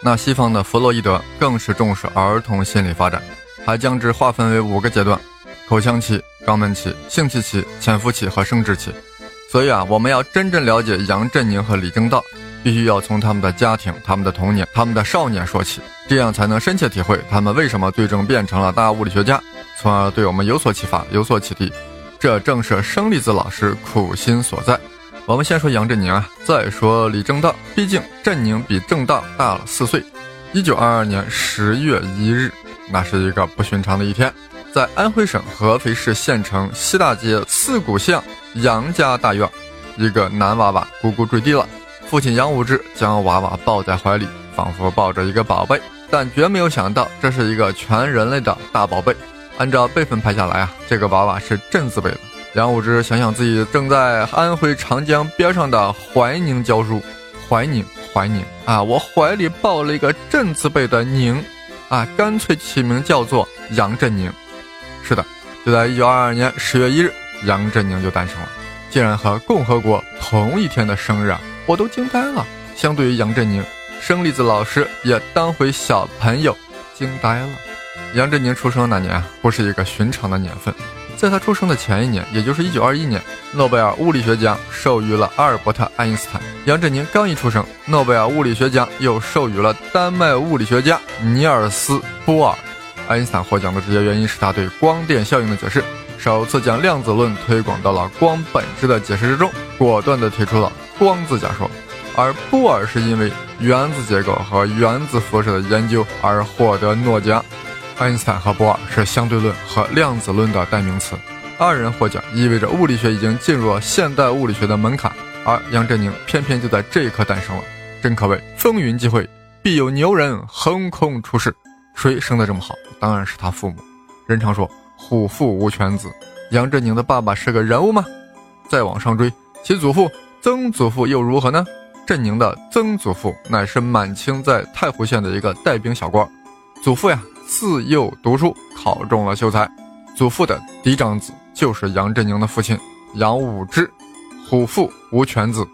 那西方的弗洛伊德更是重视儿童心理发展，还将之划分为五个阶段：口腔期、肛门期、性器期、潜伏期和生殖期。所以啊，我们要真正了解杨振宁和李政道，必须要从他们的家庭、他们的童年、他们的少年说起，这样才能深切体会他们为什么最终变成了大物理学家，从而对我们有所启发、有所启迪。这正是生粒子老师苦心所在。我们先说杨振宁啊，再说李政道。毕竟振宁比正道大了四岁。一九二二年十月一日，那是一个不寻常的一天，在安徽省合肥市县城西大街四股巷杨家大院，一个男娃娃咕咕坠地了。父亲杨武之将娃娃抱在怀里，仿佛抱着一个宝贝，但绝没有想到这是一个全人类的大宝贝。按照辈分排下来啊，这个娃娃是振字辈的。杨武之想想自己正在安徽长江边上的怀宁教书，怀宁，怀宁啊！我怀里抱了一个镇字辈的宁，啊，干脆起名叫做杨振宁。是的，就在一九二二年十月一日，杨振宁就诞生了，竟然和共和国同一天的生日啊！我都惊呆了。相对于杨振宁，生粒子老师也当回小朋友，惊呆了。杨振宁出生那年，不是一个寻常的年份。在他出生的前一年，也就是一九二一年，诺贝尔物理学奖授予了阿尔伯特·爱因斯坦。杨振宁刚一出生，诺贝尔物理学奖又授予了丹麦物理学家尼尔斯·波尔。爱因斯坦获奖的直接原因是他对光电效应的解释，首次将量子论推广到了光本质的解释之中，果断地提出了光子假说。而波尔是因为原子结构和原子辐射的研究而获得诺奖。爱因斯坦和波尔是相对论和量子论的代名词，二人获奖意味着物理学已经进入了现代物理学的门槛，而杨振宁偏偏就在这一刻诞生了，真可谓风云际会，必有牛人横空出世。谁生得这么好？当然是他父母。人常说虎父无犬子，杨振宁的爸爸是个人物吗？再往上追，其祖父、曾祖父又如何呢？振宁的曾祖父乃是满清在太湖县的一个带兵小官，祖父呀。自幼读书，考中了秀才。祖父的嫡长子就是杨振宁的父亲杨武之。虎父无犬子。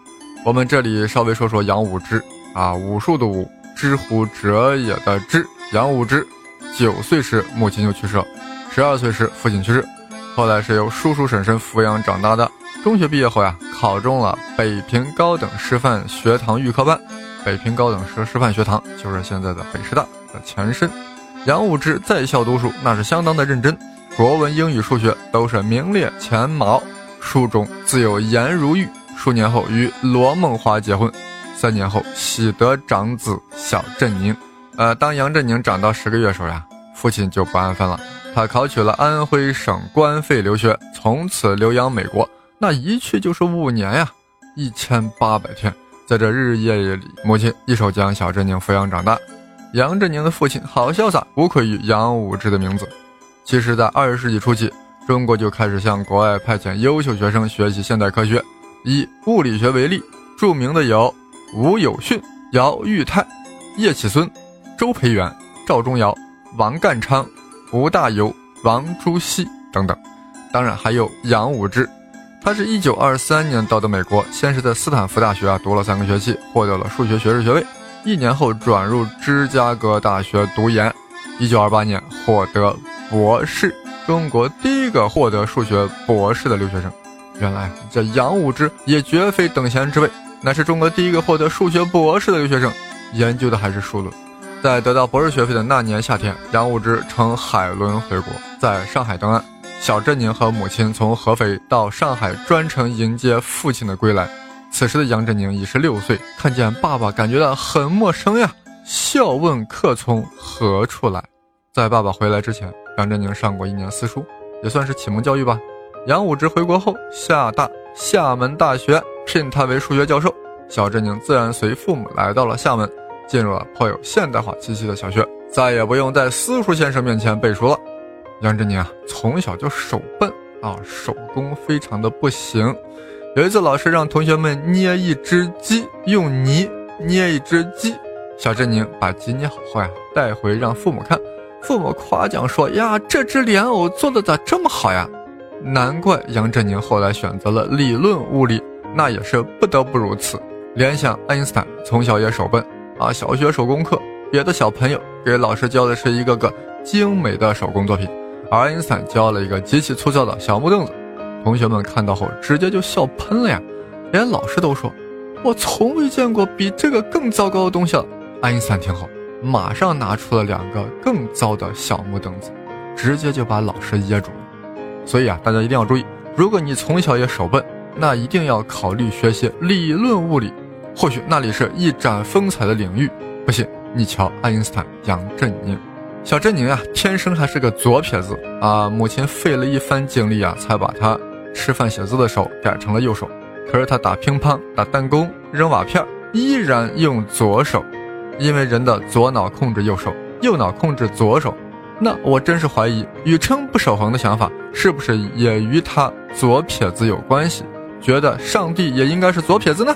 我们这里稍微说说杨武之啊，武术的武，知乎者也的知。杨武之九岁时母亲就去世了，十二岁时父亲去世，后来是由叔叔婶婶抚养长大的。中学毕业后呀，考中了北平高等师范学堂预科班。北平高等师师范学堂就是现在的北师大的前身。杨武之在校读书，那是相当的认真，国文、英语、数学都是名列前茅。书中自有颜如玉。数年后与罗梦华结婚，三年后喜得长子小振宁。呃，当杨振宁长到十个月时候呀，父亲就不安分了，他考取了安徽省官费留学，从此留洋美国。那一去就是五年呀，一千八百天，在这日日夜夜里，母亲一手将小振宁抚养长大。杨振宁的父亲好潇洒，无愧于杨武之的名字。其实，在二十世纪初期，中国就开始向国外派遣优秀学生学习现代科学。以物理学为例，著名的有吴有训、姚玉泰、叶启孙、周培源、赵忠尧、王淦昌、吴大猷、王朱熹等等。当然，还有杨武之。他是一九二三年到的美国，先是在斯坦福大学啊读了三个学期，获得了数学学士学位。一年后转入芝加哥大学读研，一九二八年获得博士，中国第一个获得数学博士的留学生。原来这杨武之也绝非等闲之辈，乃是中国第一个获得数学博士的留学生，研究的还是数论。在得到博士学位的那年夏天，杨武之乘海轮回国，在上海登岸。小振宁和母亲从合肥到上海，专程迎接父亲的归来。此时的杨振宁已是六岁，看见爸爸，感觉到很陌生呀。笑问客从何处来？在爸爸回来之前，杨振宁上过一年私塾，也算是启蒙教育吧。杨武之回国后，厦大厦门大学聘他为数学教授，小振宁自然随父母来到了厦门，进入了颇有现代化气息的小学再也不用在私塾先生面前背书了。杨振宁啊，从小就手笨啊，手工非常的不行。有一次，老师让同学们捏一只鸡，用泥捏一只鸡。小振宁把鸡捏好后呀，带回让父母看。父母夸奖说：“呀，这只莲藕做的咋这么好呀？”难怪杨振宁后来选择了理论物理，那也是不得不如此。联想爱因斯坦从小也手笨啊，小学手工课，别的小朋友给老师教的是一个个精美的手工作品，而爱因斯坦教了一个极其粗糙的小木凳子。同学们看到后直接就笑喷了呀，连老师都说：“我从未见过比这个更糟糕的东西了。”爱因斯坦听后。马上拿出了两个更糟的小木凳子，直接就把老师噎住了。所以啊，大家一定要注意，如果你从小也手笨，那一定要考虑学习理论物理，或许那里是一展风采的领域。不信，你瞧爱因斯坦、杨振宁。小振宁啊，天生还是个左撇子啊，母亲费了一番精力啊，才把他吃饭写字的手改成了右手。可是他打乒乓、打弹弓、扔瓦片，依然用左手。因为人的左脑控制右手，右脑控制左手，那我真是怀疑宇称不守恒的想法是不是也与他左撇子有关系？觉得上帝也应该是左撇子呢？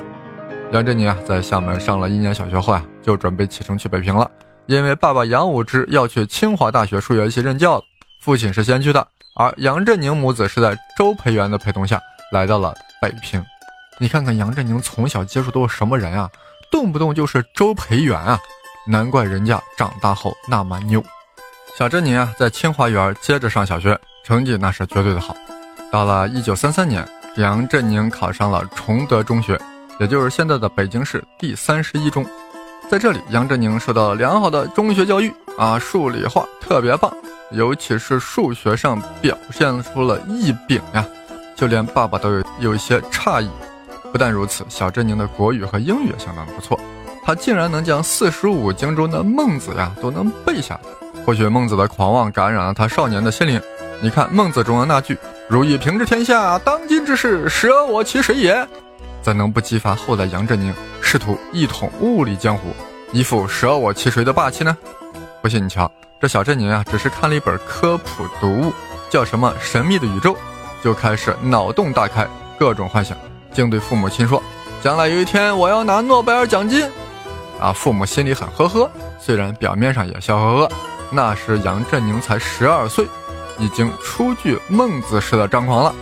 杨振宁啊，在厦门上了一年小学后啊，就准备启程去北平了。因为爸爸杨武之要去清华大学数学系任教了，父亲是先驱的，而杨振宁母子是在周培源的陪同下来到了北平。你看看杨振宁从小接触都是什么人啊？动不动就是周培源啊，难怪人家长大后那么牛。小振宁啊，在清华园接着上小学，成绩那是绝对的好。到了一九三三年，杨振宁考上了崇德中学，也就是现在的北京市第三十一中。在这里，杨振宁受到了良好的中学教育啊，数理化特别棒，尤其是数学上表现出了异禀呀，就连爸爸都有有一些诧异。不但如此，小振宁的国语和英语相当不错，他竟然能将四书五经中的孟子呀都能背下来。或许孟子的狂妄感染了他少年的心灵。你看孟子中的那句“如欲平治天下，当今之事，舍我其谁也”，怎能不激发后代杨振宁试图一统物理江湖，一副舍我其谁的霸气呢？不信你瞧，这小振宁啊，只是看了一本科普读物，叫什么《神秘的宇宙》，就开始脑洞大开，各种幻想。竟对父母亲说：“将来有一天我要拿诺贝尔奖金。”啊，父母心里很呵呵，虽然表面上也笑呵呵。那时杨振宁才十二岁，已经初具孟子式的张狂了，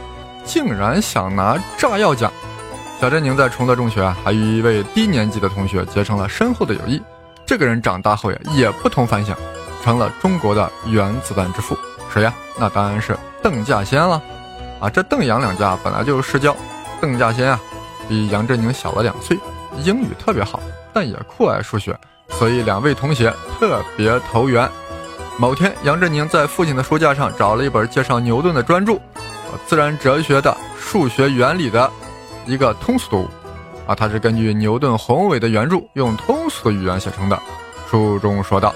竟然想拿炸药奖。小振宁在崇德中学啊，还与一位低年级的同学结成了深厚的友谊。这个人长大后呀，也不同凡响，成了中国的原子弹之父。谁呀？那当然是邓稼先了。啊，这邓杨两家本来就是世交。邓稼先啊，比杨振宁小了两岁，英语特别好，但也酷爱数学，所以两位同学特别投缘。某天，杨振宁在父亲的书架上找了一本介绍牛顿的专著，自然哲学的数学原理的一个通俗读物。啊，它是根据牛顿宏伟的原著用通俗的语言写成的。书中说道，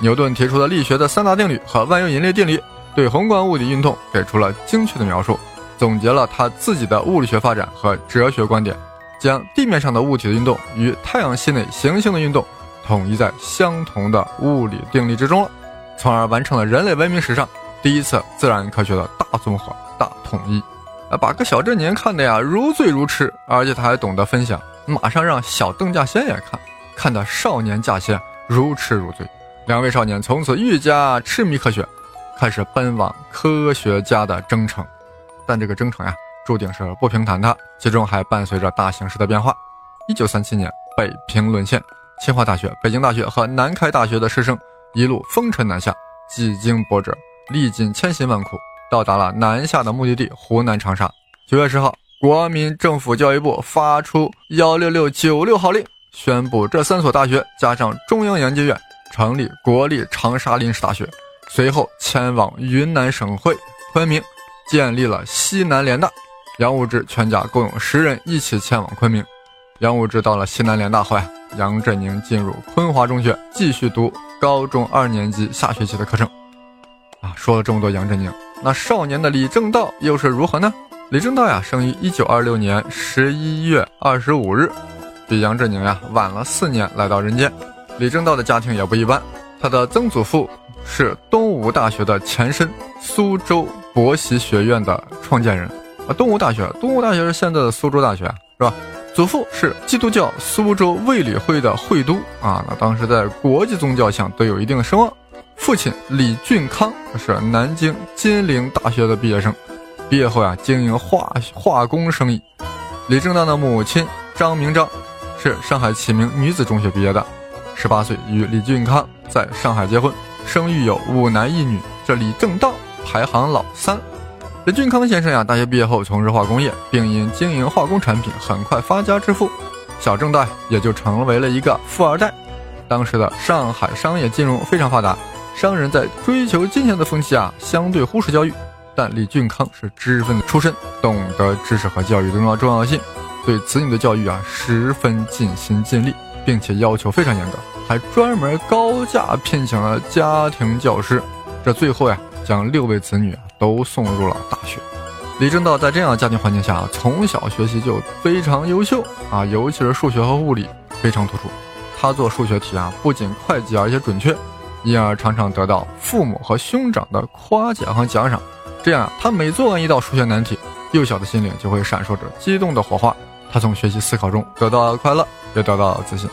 牛顿提出的力学的三大定律和万有引力定律，对宏观物理运动给出了精确的描述。总结了他自己的物理学发展和哲学观点，将地面上的物体的运动与太阳系内行星的运动统一在相同的物理定律之中了，从而完成了人类文明史上第一次自然科学的大综合、大统一。把个小振宁看的呀如醉如痴，而且他还懂得分享，马上让小邓稼先也看，看得少年稼先如痴如醉。两位少年从此愈加痴迷科学，开始奔往科学家的征程。但这个征程呀，注定是不平坦的，其中还伴随着大形势的变化。一九三七年，北平沦陷，清华大学、北京大学和南开大学的师生一路风尘南下，几经波折，历尽千辛万苦，到达了南下的目的地湖南长沙。九月十号，国民政府教育部发出幺六六九六号令，宣布这三所大学加上中央研究院成立国立长沙临时大学。随后前往云南省会昆明。建立了西南联大，杨武之全家共有十人一起前往昆明。杨武之到了西南联大后呀，杨振宁进入昆华中学继续读高中二年级下学期的课程。啊，说了这么多杨振宁，那少年的李政道又是如何呢？李政道呀，生于一九二六年十一月二十五日，比杨振宁呀晚了四年来到人间。李政道的家庭也不一般，他的曾祖父是东吴大学的前身苏州博习学院的创建人啊。东吴大学，东吴大学是现在的苏州大学，是吧？祖父是基督教苏州卫理会的会督啊，那当时在国际宗教上都有一定声望。父亲李俊康是南京金陵大学的毕业生，毕业后啊经营化化工生意。李政道的母亲张明章是上海启明女子中学毕业的。十八岁与李俊康在上海结婚，生育有五男一女。这李政道排行老三。李俊康先生呀，大学毕业后从事化工业，并因经营化工产品很快发家致富，小正道也就成为了一个富二代。当时的上海商业金融非常发达，商人在追求金钱的风气啊，相对忽视教育。但李俊康是知识分子出身，懂得知识和教育的重要重要性，对子女的教育啊，十分尽心尽力。并且要求非常严格，还专门高价聘请了家庭教师。这最后呀，将六位子女都送入了大学。李政道在这样的家庭环境下，从小学习就非常优秀啊，尤其是数学和物理非常突出。他做数学题啊，不仅快捷而且准确，因而常常得到父母和兄长的夸奖和奖赏。这样，他每做完一道数学难题，幼小的心灵就会闪烁着激动的火花。他从学习思考中得到了快乐。也得到了自信。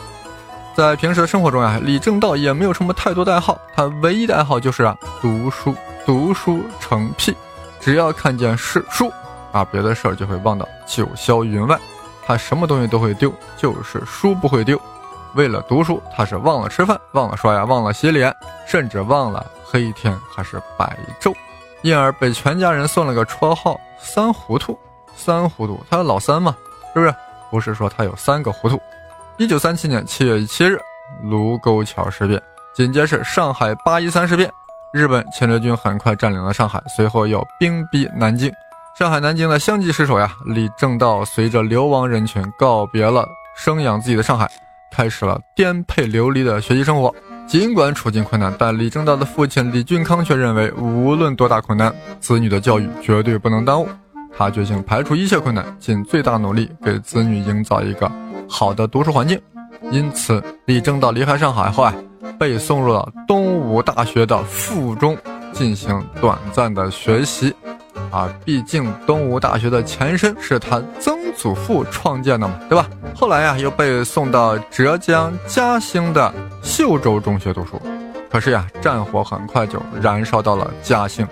在平时的生活中呀，李政道也没有什么太多的爱好，他唯一的爱好就是啊读书，读书成癖。只要看见是书啊，别的事儿就会忘到九霄云外。他什么东西都会丢，就是书不会丢。为了读书，他是忘了吃饭，忘了刷牙，忘了洗脸，甚至忘了黑天还是白昼，因而被全家人送了个绰号“三糊涂”。三糊涂，他老三嘛，是不是？不是说他有三个糊涂。一九三七年七月七日，卢沟桥事变，紧接着上海八一三事变，日本侵略军很快占领了上海，随后又兵逼南京。上海、南京的相继失守呀，李政道随着流亡人群告别了生养自己的上海，开始了颠沛流离的学习生活。尽管处境困难，但李政道的父亲李俊康却认为，无论多大困难，子女的教育绝对不能耽误。他决心排除一切困难，尽最大努力给子女营造一个。好的读书环境，因此李政道离开上海后啊，被送入了东吴大学的附中进行短暂的学习。啊，毕竟东吴大学的前身是他曾祖父创建的嘛，对吧？后来呀，又被送到浙江嘉兴的秀州中学读书。可是呀，战火很快就燃烧到了嘉兴，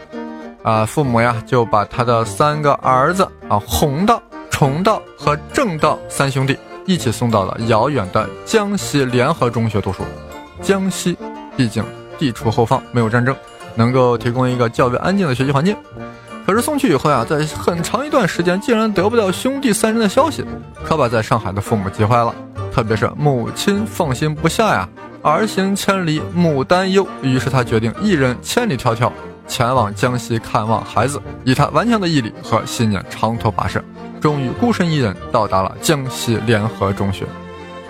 啊，父母呀就把他的三个儿子啊，弘道、崇道和正道三兄弟。一起送到了遥远的江西联合中学读书。江西毕竟地处后方，没有战争，能够提供一个较为安静的学习环境。可是送去以后呀，在很长一段时间竟然得不到兄弟三人的消息，可把在上海的父母急坏了。特别是母亲放心不下呀，儿行千里母担忧，于是他决定一人千里迢迢前往江西看望孩子。以他顽强的毅力和信念，长途跋涉。终于孤身一人到达了江西联合中学。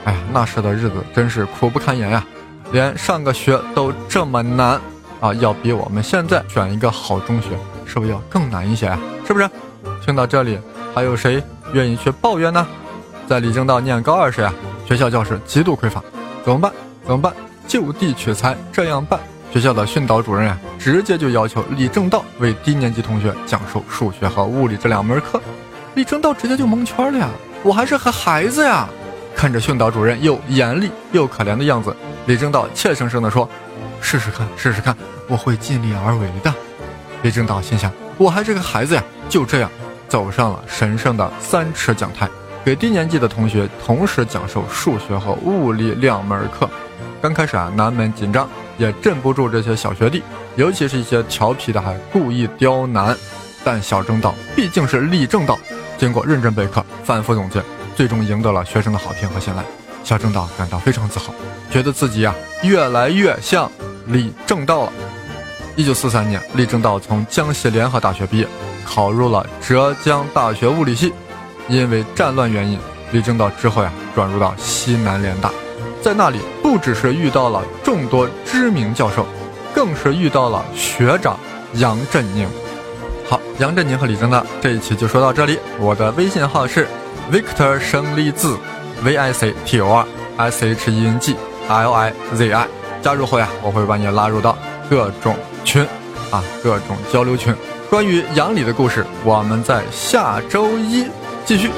哎呀，那时的日子真是苦不堪言呀，连上个学都这么难啊！要比我们现在选一个好中学，是不是要更难一些啊？是不是？听到这里，还有谁愿意去抱怨呢？在李政道念高二时呀，学校教室极度匮乏，怎么办？怎么办？就地取材，这样办。学校的训导主任啊，直接就要求李政道为低年级同学讲授数学和物理这两门课。李政道直接就蒙圈了呀！我还是个孩子呀！看着训导主任又严厉又可怜的样子，李政道怯生生地说：“试试看，试试看，我会尽力而为的。”李政道心想：“我还是个孩子呀！”就这样，走上了神圣的三尺讲台，给低年级的同学同时讲授数学和物理两门课。刚开始啊，难免紧张，也镇不住这些小学弟，尤其是一些调皮的，还故意刁难。但小正道毕竟是李政道。经过认真备课、反复总结，最终赢得了学生的好评和信赖。小正道感到非常自豪，觉得自己啊越来越像李政道了。一九四三年，李政道从江西联合大学毕业，考入了浙江大学物理系。因为战乱原因，李政道之后呀转入到西南联大，在那里不只是遇到了众多知名教授，更是遇到了学长杨振宁。好，杨振宁和李政道这一期就说到这里。我的微信号是 Victor 生利字 V I C T O R S H E N G L I Z I。加入后呀，我会把你拉入到各种群，啊，各种交流群。关于杨里的故事，我们在下周一继续。